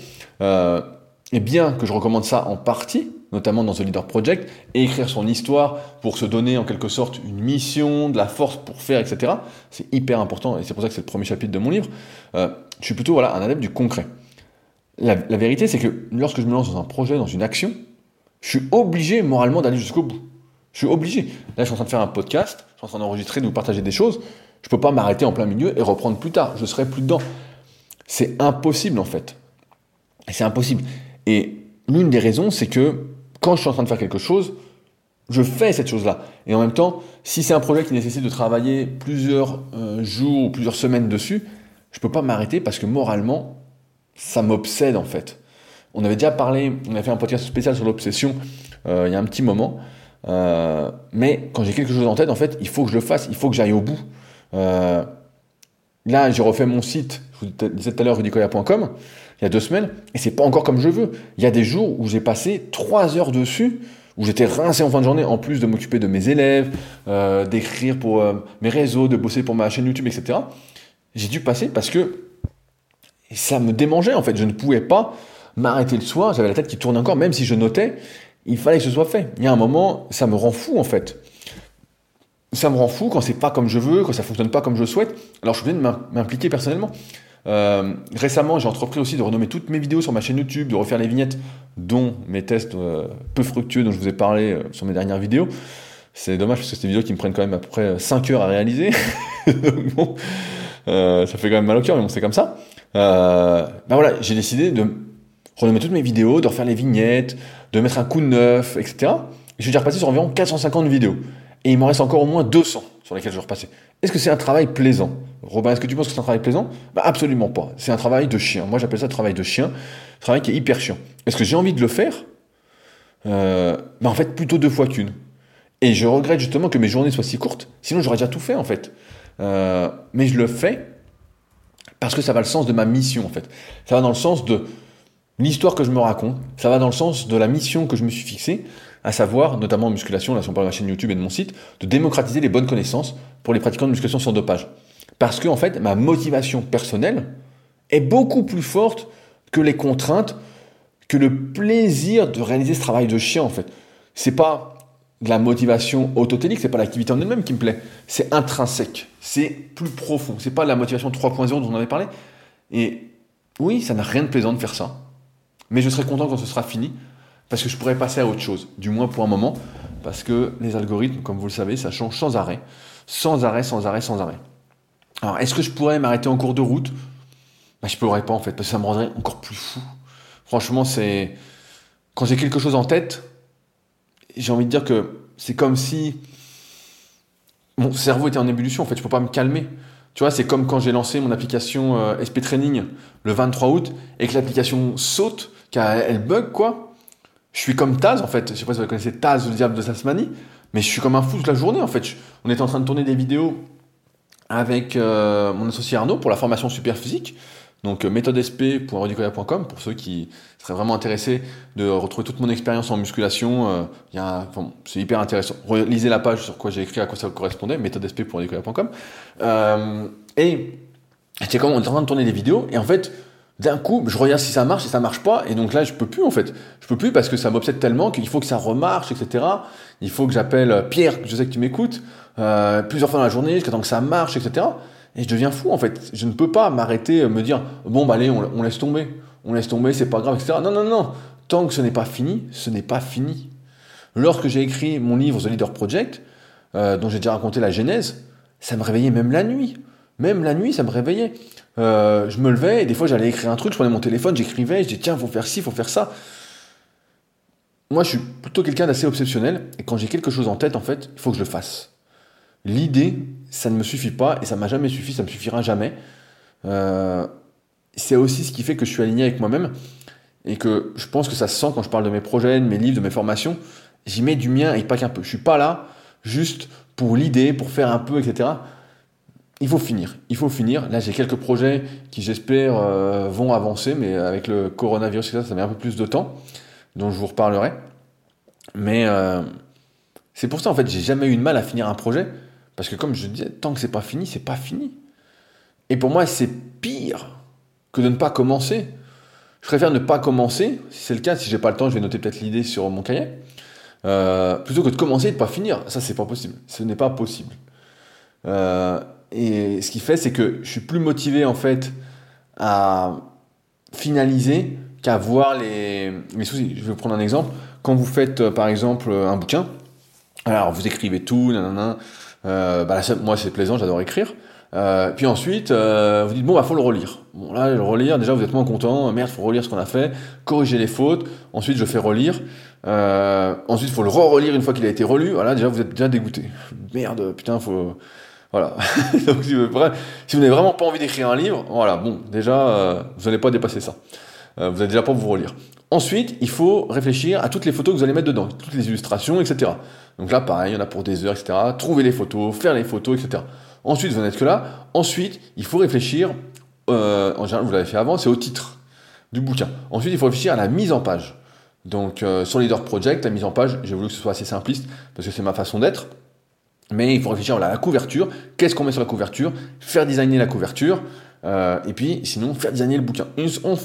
[SPEAKER 1] Et bien que je recommande ça en partie, notamment dans The Leader Project, et écrire son histoire pour se donner en quelque sorte une mission, de la force pour faire, etc. C'est hyper important et c'est pour ça que c'est le premier chapitre de mon livre. Euh, je suis plutôt voilà un adepte du concret. La, la vérité, c'est que lorsque je me lance dans un projet, dans une action, je suis obligé moralement d'aller jusqu'au bout. Je suis obligé. Là, je suis en train de faire un podcast, je suis en train d'enregistrer, de vous partager des choses. Je ne peux pas m'arrêter en plein milieu et reprendre plus tard. Je serai plus dedans. C'est impossible en fait. C'est impossible. Et l'une des raisons, c'est que quand je suis en train de faire quelque chose, je fais cette chose-là. Et en même temps, si c'est un projet qui nécessite de travailler plusieurs euh, jours ou plusieurs semaines dessus, je peux pas m'arrêter parce que moralement, ça m'obsède en fait. On avait déjà parlé, on a fait un podcast spécial sur l'obsession euh, il y a un petit moment. Euh, mais quand j'ai quelque chose en tête, en fait, il faut que je le fasse, il faut que j'aille au bout. Là, j'ai refait mon site, je vous disais tout à l'heure, rudicoya.com, il y a deux semaines, et c'est pas encore comme je veux. Il y a des jours où j'ai passé trois heures dessus, où j'étais rincé en fin de journée, en plus de m'occuper de mes élèves, euh, d'écrire pour mes réseaux, de bosser pour ma chaîne YouTube, etc. J'ai dû passer parce que ça me démangeait, en fait. Je ne pouvais pas m'arrêter le soir, j'avais la tête qui tournait encore, même si je notais, il fallait que ce soit fait. Il y a un moment, ça me rend fou en fait. Ça me rend fou quand c'est pas comme je veux, quand ça fonctionne pas comme je souhaite. Alors je viens de m'impliquer personnellement. Euh, récemment, j'ai entrepris aussi de renommer toutes mes vidéos sur ma chaîne YouTube, de refaire les vignettes, dont mes tests euh, peu fructueux dont je vous ai parlé euh, sur mes dernières vidéos. C'est dommage parce que c'est des vidéos qui me prennent quand même à peu près 5 heures à réaliser. ça fait quand même mal au cœur, mais bon, c'est comme ça. ben voilà, j'ai décidé de renommer toutes mes vidéos, de refaire les vignettes, de mettre un coup de neuf, etc. je vais déjà repasser sur environ 450 vidéos. Et il m'en reste encore au moins 200 sur lesquelles je vais repasser. Est-ce que c'est un travail plaisant? Robin, est-ce que tu penses que c'est un travail plaisant? Bah, Absolument pas. C'est un travail de chien. Moi, j'appelle ça travail de chien. Travail qui est hyper chiant. Est-ce que j'ai envie de le faire? Euh, bah, En fait, plutôt deux fois qu'une. Et je regrette justement que mes journées soient si courtes. Sinon, j'aurais déjà tout fait, en fait. Euh, mais je le fais Parce que ça va le sens de ma mission en fait. Ça va dans le sens de l'histoire que je me raconte, ça va dans le sens de la mission que je me suis fixée, à savoir, notamment en musculation, là si on parle de ma chaîne YouTube et de mon site, de démocratiser les bonnes connaissances pour les pratiquants de musculation sans dopage. Parce que en fait, ma motivation personnelle est beaucoup plus forte que les contraintes, que le plaisir de réaliser ce travail de chien en fait. C'est pas de la motivation autotélique, c'est pas l'activité en elle-même qui me plaît, c'est intrinsèque, c'est plus profond, c'est pas la motivation 3.0 dont on avait parlé. Et oui, ça n'a rien de plaisant de faire ça, mais je serai content quand ce sera fini, parce que je pourrais passer à autre chose, du moins pour un moment, parce que les algorithmes, comme vous le savez, ça change sans arrêt, sans arrêt, sans arrêt, sans arrêt. Alors, est-ce que je pourrais m'arrêter en cours de route? Bah, Je pourrais pas en fait, parce que ça me rendrait encore plus fou. Franchement, c'est quand j'ai quelque chose en tête, j'ai envie de dire que c'est comme si mon cerveau était en ébullition. En fait, je peux pas me calmer. Tu vois, c'est comme quand j'ai lancé mon application euh, SP Training le 23 août et que l'application saute, qu'elle bug quoi. Je suis comme Taz en fait. Je sais pas si vous connaissez Taz, le diable de Tasmanie, mais je suis comme un fou toute la journée en fait. on était en train de tourner des vidéos avec euh, mon associé Arnaud pour la formation super physique. Donc euh, méthodesp.rudicoya.com pour ceux qui seraient vraiment intéressés de retrouver toute mon expérience en musculation. Euh, c'est hyper intéressant. Lisez la page sur quoi j'ai écrit, à quoi ça correspondait, méthodesp.rudicoya.com. Euh, et c'est comme on est en train de tourner des vidéos et en fait d'un coup je regarde si ça marche, si ça marche pas et donc là je peux plus en fait. Je peux plus parce que ça m'obsède tellement qu'il faut que ça remarche, etc. Il faut que j'appelle Pierre, je sais que tu m'écoutes, plusieurs fois dans la journée jusqu'à temps que ça marche, etc. Et je deviens fou en fait. Je ne peux pas m'arrêter, me dire bon bah allez, on, laisse tomber, on laisse tomber, c'est pas grave, etc. Non, non, non. Tant que ce n'est pas fini, ce n'est pas fini. Lorsque j'ai écrit mon livre The Leader Project, euh, dont j'ai déjà raconté la genèse, ça me réveillait même la nuit. Même la nuit, ça me réveillait. Euh, je me levais et des fois j'allais écrire un truc, je prenais mon téléphone, j'écrivais, je disais tiens, faut faire ci, faut faire ça. Moi, je suis plutôt quelqu'un d'assez obsessionnel et quand j'ai quelque chose en tête, en fait, il faut que je le fasse. L'idée, ça ne me suffit pas et ça m'a jamais suffi, ça me suffira jamais. Euh, c'est aussi ce qui fait que je suis aligné avec moi-même et que je pense que ça se sent quand je parle de mes projets, de mes livres, de mes formations. J'y mets du mien et pas qu'un peu. Je suis pas là juste pour l'idée, pour faire un peu, etc. Il faut finir. Il faut finir. Là, j'ai quelques projets qui, j'espère, euh, vont avancer, mais avec le coronavirus, ça, ça met un peu plus de temps, dont je vous reparlerai. Mais euh, c'est pour ça, en fait, j'ai jamais eu de mal à finir un projet parce que comme je disais, tant que c'est pas fini, c'est pas fini. Et pour moi, c'est pire que de ne pas commencer. Je préfère ne pas commencer, si c'est le cas, si j'ai pas le temps, je vais noter peut-être l'idée sur mon cahier, euh, plutôt que de commencer et de pas finir. Ça, c'est pas possible. Ce n'est pas possible. Et ce qui fait, c'est que je suis plus motivé en fait à finaliser qu'à voir les, mes soucis. Je vais vous prendre un exemple. Quand vous faites, euh, par exemple, un bouquin, alors vous écrivez tout, nanana, euh, bah, moi, c'est plaisant, j'adore écrire. Euh, puis ensuite, euh, vous dites bon, bah faut le relire. Bon là, le relire, déjà vous êtes moins content. Merde, faut relire ce qu'on a fait, corriger les fautes. Ensuite, je fais relire. Euh, ensuite, il faut le re-relire une fois qu'il a été relu. Voilà, déjà vous êtes déjà dégoûté. Merde, putain, faut. Voilà. Donc, si vous, n'avez vraiment pas envie d'écrire un livre, voilà, bon, déjà, euh, vous n'allez pas dépasser ça. Euh, vous n'allez déjà pas vous relire. Ensuite, il faut réfléchir à toutes les photos que vous allez mettre dedans, toutes les illustrations, etc. Donc là, pareil, il y en a pour des heures, etc. Trouver les photos, faire les photos, etc. Ensuite, vous n'êtes que là. Ensuite, il faut réfléchir, euh, en général, vous l'avez fait avant, c'est au titre du bouquin. Ensuite, il faut réfléchir à la mise en page. Donc, sur Leader Project, la mise en page, j'ai voulu que ce soit assez simpliste, parce que c'est ma façon d'être. Mais il faut réfléchir à la couverture. Qu'est-ce qu'on met sur la couverture? Faire designer la couverture. Euh, et puis, sinon, faire designer le bouquin.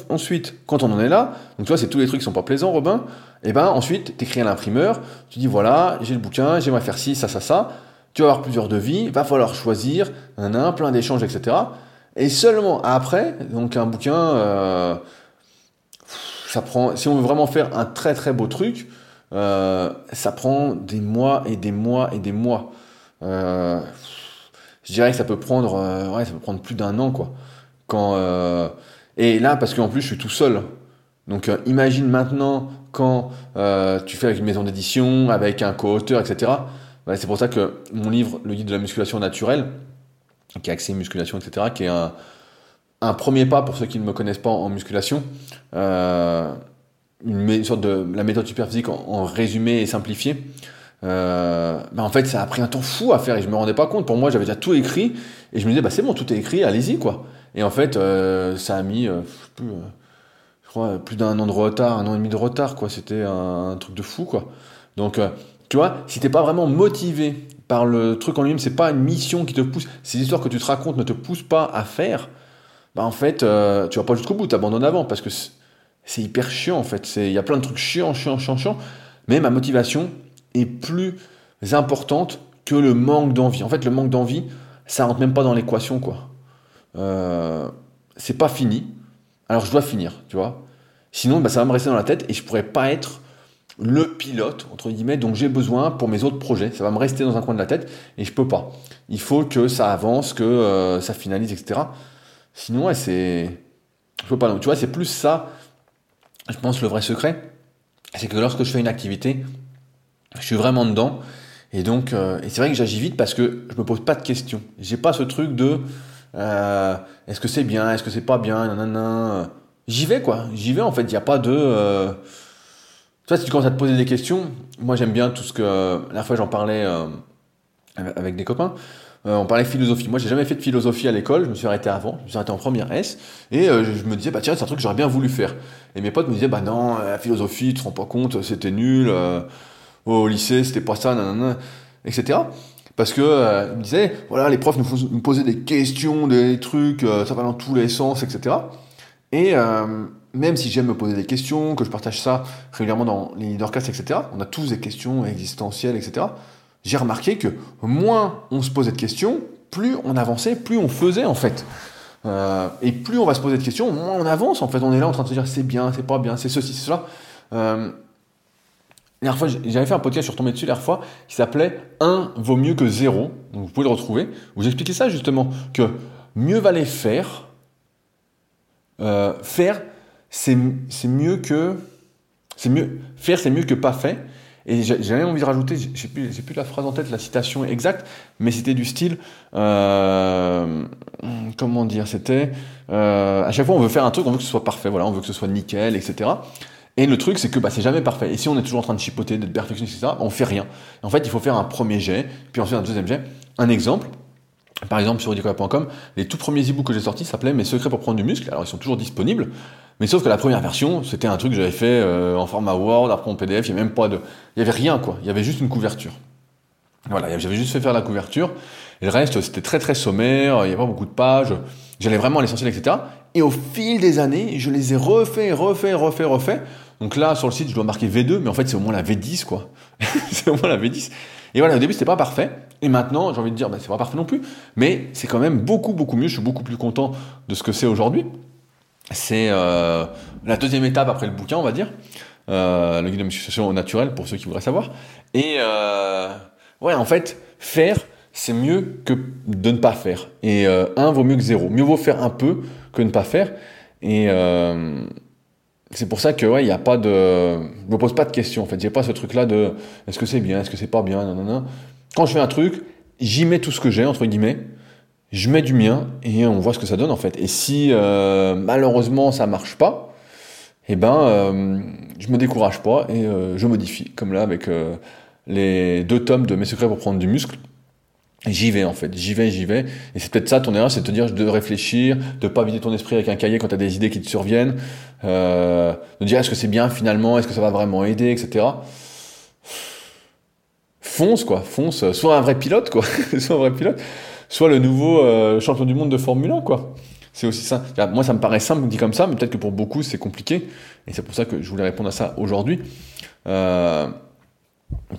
[SPEAKER 1] ensuite, quand on en est là, donc tu vois, c'est tous les trucs qui sont pas plaisants, Robin. Et eh ben ensuite, tu écris à l'imprimeur, tu dis voilà, j'ai le bouquin, j'aimerais faire ci, ça, ça, ça. Tu vas avoir plusieurs devis, va falloir choisir, un, un plein d'échanges, etc. Et seulement après, donc un bouquin, euh, ça prend, si on veut vraiment faire un très très beau truc, euh, ça prend des mois et des mois et des mois. Je dirais que ça peut prendre, ouais, ça peut prendre plus d'un an, quoi. Quand, euh, et là, parce qu'en plus, je suis tout seul. Donc, euh, imagine maintenant quand euh, tu fais avec une maison d'édition, avec un co-auteur, etc. c'est pour ça que mon livre, Le guide de la musculation naturelle, qui est axé musculation, etc., qui est un, un premier pas pour ceux qui ne me connaissent pas en, musculation, une, sorte de la méthode superphysique en, en résumé et simplifié. Euh, en fait, ça a pris un temps fou à faire et je me rendais pas compte. Pour moi, j'avais déjà tout écrit et je me disais, bah c'est bon, tout est écrit, allez-y quoi. Et en fait, ça a mis crois, plus d'un an de retard, un an et demi de retard, quoi. C'était un, truc de fou, quoi. Donc, tu vois, si t'es pas vraiment motivé par le truc en lui-même, c'est pas une mission qui te pousse, ces histoires que tu te racontes ne te poussent pas à faire, bah en fait, euh, tu vas pas jusqu'au bout, tu abandonnes avant parce que c'est hyper chiant en fait. Il y a plein de trucs chiants, chiants, chiants, chiants. Mais ma motivation est plus importante que le manque d'envie. En fait, le manque d'envie, ça rentre même pas dans l'équation quoi. Euh, c'est pas fini. Alors je dois finir, tu vois. Sinon, bah, ça va me rester dans la tête et je pourrais pas être le pilote, entre guillemets, dont j'ai besoin pour mes autres projets. Ça va me rester dans un coin de la tête et je peux pas. Il faut que ça avance, que euh, ça finalise, etc. Sinon, ouais, c'est. Je peux pas. Tu vois, c'est plus ça, je pense, le vrai secret. C'est que lorsque je fais une activité, je suis vraiment dedans. Et donc, euh, et c'est vrai que j'agis vite parce que je me pose pas de questions. J'ai pas ce truc de euh, est-ce que c'est bien, est-ce que c'est pas bien, nanana. J'y vais quoi, j'y vais en fait. Il n'y a pas de. Euh... Tu vois, si tu commences à te poser des questions, moi j'aime bien tout ce que. La fois j'en parlais euh, avec des copains. On parlait philosophie. Moi, j'ai jamais fait de philosophie à l'école. Je me suis arrêté avant. Je me suis arrêté en première S. Et je me disais, bah tiens, c'est un truc que j'aurais bien voulu faire. Et mes potes me disaient, bah non, la philosophie, tu te rends pas compte, c'était nul. Au lycée, c'était pas ça, etc. Parce que ils me disaient, voilà, les profs nous, posaient des questions, des trucs, ça va dans tous les sens, etc. Et même si j'aime me poser des questions, que je partage ça régulièrement dans les leadercasts, etc., on a tous des questions existentielles, etc j'ai remarqué que moins on se posait de questions, plus on avançait, plus on faisait en fait. Euh, et plus on va se poser de questions, moins on avance en fait. On est là en train de se dire c'est bien, c'est pas bien, c'est ceci, c'est cela. Euh, la dernière fois, j'avais fait un podcast sur tombé dessus la dernière fois qui s'appelait 1 vaut mieux que 0. Donc vous pouvez le retrouver. Où j'expliquais ça justement, que mieux valait faire. Euh, faire, c'est mieux que. C'est mieux. Faire, c'est mieux que pas fait. Et j'avais envie de rajouter, j'ai plus, plus la phrase en tête, la citation exacte, mais c'était du style, euh, comment dire, c'était, euh, à chaque fois on veut faire un truc, on veut que ce soit parfait, voilà, on veut que ce soit nickel, etc. Et le truc, c'est que bah, c'est jamais parfait. Et si on est toujours en train de chipoter, d'être perfectionniste, etc., on fait rien. En fait, il faut faire un premier jet, puis ensuite un deuxième jet. Un exemple, par exemple, sur edicola.com, les tout premiers e-books que j'ai sortis s'appelaient Mes secrets pour prendre du muscle. Alors, ils sont toujours disponibles. Mais sauf que la première version, c'était un truc que j'avais fait euh, en format Word, après en PDF, il n'y avait même pas de. Il n'y avait rien, quoi. Il y avait juste une couverture. Voilà, j'avais juste fait faire la couverture. Et le reste, c'était très très sommaire, il n'y avait pas beaucoup de pages. J'allais vraiment à l'essentiel, etc. Et au fil des années, je les ai refait, refait, refait, refait. Donc là, sur le site, je dois marquer V2, mais en fait, c'est au moins la V10, quoi. c'est au moins la V10. Et voilà, au début, c'était pas parfait. Et maintenant, j'ai envie de dire, bah, c'est pas parfait non plus. Mais c'est quand même beaucoup, beaucoup mieux. Je suis beaucoup plus content de ce que c'est aujourd'hui. C'est euh, la deuxième étape après le bouquin, on va dire. Euh, le guide de musculation au naturel, pour ceux qui voudraient savoir. Et euh, ouais, en fait, faire, c'est mieux que de ne pas faire. Et euh, un vaut mieux que zéro. Mieux vaut faire un peu que ne pas faire. Et euh, c'est pour ça que ouais, il a pas de, je me pose pas de questions en fait. J'ai pas ce truc là de est-ce que c'est bien, est-ce que c'est pas bien, non, non, non. Quand je fais un truc, j'y mets tout ce que j'ai entre guillemets. Je mets du mien et on voit ce que ça donne en fait. Et si euh, malheureusement ça marche pas, eh ben euh, je me décourage pas et euh, je modifie. Comme là avec euh, les deux tomes de Mes secrets pour prendre du muscle. J'y vais en fait, j'y vais, j'y vais. Et c'est peut-être ça ton erreur, c'est de te dire de réfléchir, de pas vider ton esprit avec un cahier quand tu as des idées qui te surviennent, euh, de dire est-ce que c'est bien finalement, est-ce que ça va vraiment aider, etc. Fonce quoi, fonce, soit un vrai pilote quoi, soit un vrai pilote, soit le nouveau euh, champion du monde de Formule 1 quoi. C'est aussi ça. Moi ça me paraît simple dit comme ça, mais peut-être que pour beaucoup c'est compliqué. Et c'est pour ça que je voulais répondre à ça aujourd'hui. Euh,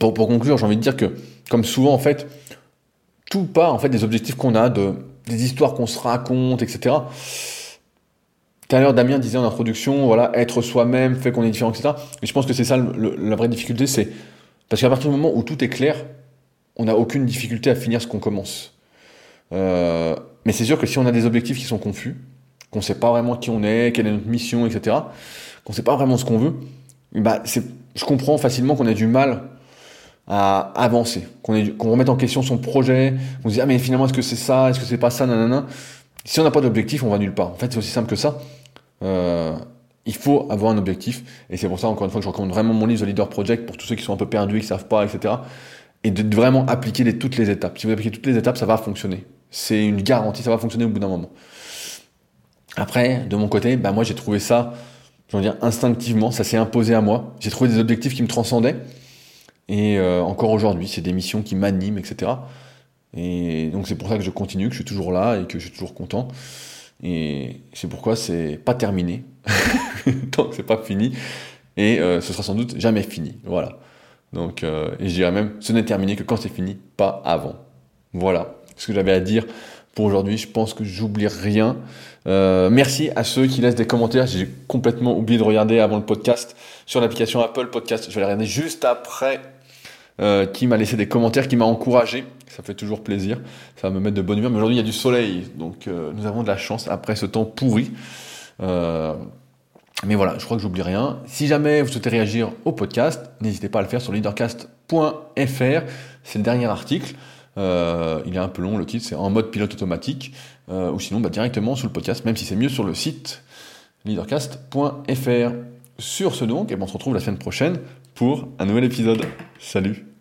[SPEAKER 1] pour, pour conclure, j'ai envie de dire que, comme souvent en fait, tout part en fait des objectifs qu'on a, de, des histoires qu'on se raconte, etc. Tout à l'heure, Damien disait en introduction, voilà, être soi-même fait qu'on est différent, etc. Et je pense que c'est ça la vraie difficulté, c'est parce qu'à partir du moment où tout est clair, on n'a aucune difficulté à finir ce qu'on commence. Euh, mais c'est sûr que si on a des objectifs qui sont confus, qu'on ne sait pas vraiment qui on est, quelle est notre mission, etc., qu'on ne sait pas vraiment ce qu'on veut, bah, je comprends facilement qu'on ait du mal à avancer, qu'on remette en question son projet, on se dit ah mais finalement est-ce que c'est ça, est-ce que c'est pas ça, nanana. Si on n'a pas d'objectif, on va nulle part. En fait, c'est aussi simple que ça. Euh, il faut avoir un objectif, et c'est pour ça encore une fois que je recommande vraiment mon livre The Leader Project pour tous ceux qui sont un peu perdus, qui savent pas, etc. Et de vraiment appliquer les, toutes les étapes. Si vous appliquez toutes les étapes, ça va fonctionner. C'est une garantie, ça va fonctionner au bout d'un moment. Après, de mon côté, bah moi j'ai trouvé ça, je veux dire, instinctivement, ça s'est imposé à moi. J'ai trouvé des objectifs qui me transcendaient. Et euh, encore aujourd'hui, c'est des missions qui m'animent, etc. Et donc c'est pour ça que je continue, que je suis toujours là et que je suis toujours content. Et c'est pourquoi c'est pas terminé, tant que c'est pas fini. Et euh, ce sera sans doute jamais fini. Voilà. Donc, euh, et je dirais même, ce n'est terminé que quand c'est fini, pas avant. Voilà ce que j'avais à dire pour aujourd'hui. Je pense que j'oublie rien. Euh, merci à ceux qui laissent des commentaires. J'ai complètement oublié de regarder avant le podcast sur l'application Apple Podcast. Je vais regarder juste après. Euh, qui m'a laissé des commentaires, qui m'a encouragé. Ça fait toujours plaisir. Ça va me mettre de bonne humeur. Mais aujourd'hui, il y a du soleil. Donc, euh, nous avons de la chance après ce temps pourri. Mais voilà, je crois que j'oublie rien. Si jamais vous souhaitez réagir au podcast, n'hésitez pas à le faire sur leadercast.fr. C'est le dernier article. Euh, il est un peu long, le titre, c'est en mode pilote automatique. Euh, ou sinon, bah, directement sous le podcast, même si c'est mieux sur le site leadercast.fr. Sur ce donc, et eh ben, on se retrouve la semaine prochaine pour un nouvel épisode. Salut